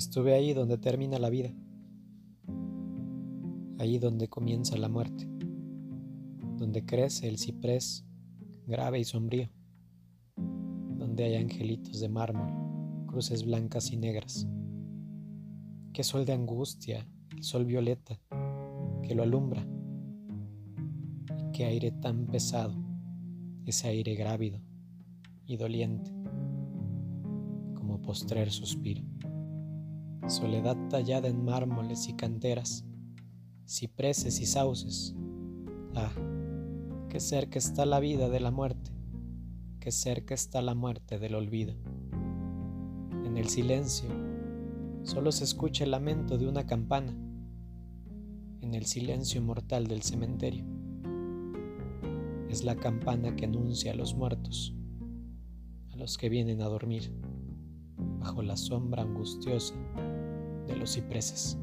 Estuve ahí donde termina la vida, ahí donde comienza la muerte, donde crece el ciprés grave y sombrío, donde hay angelitos de mármol, cruces blancas y negras. Qué sol de angustia, el sol violeta, que lo alumbra. Y qué aire tan pesado, ese aire grávido y doliente, como postrer suspiro. Soledad tallada en mármoles y canteras, cipreses y sauces. Ah, qué cerca está la vida de la muerte, qué cerca está la muerte del olvido. En el silencio solo se escucha el lamento de una campana, en el silencio mortal del cementerio. Es la campana que anuncia a los muertos, a los que vienen a dormir, bajo la sombra angustiosa de los cipreses.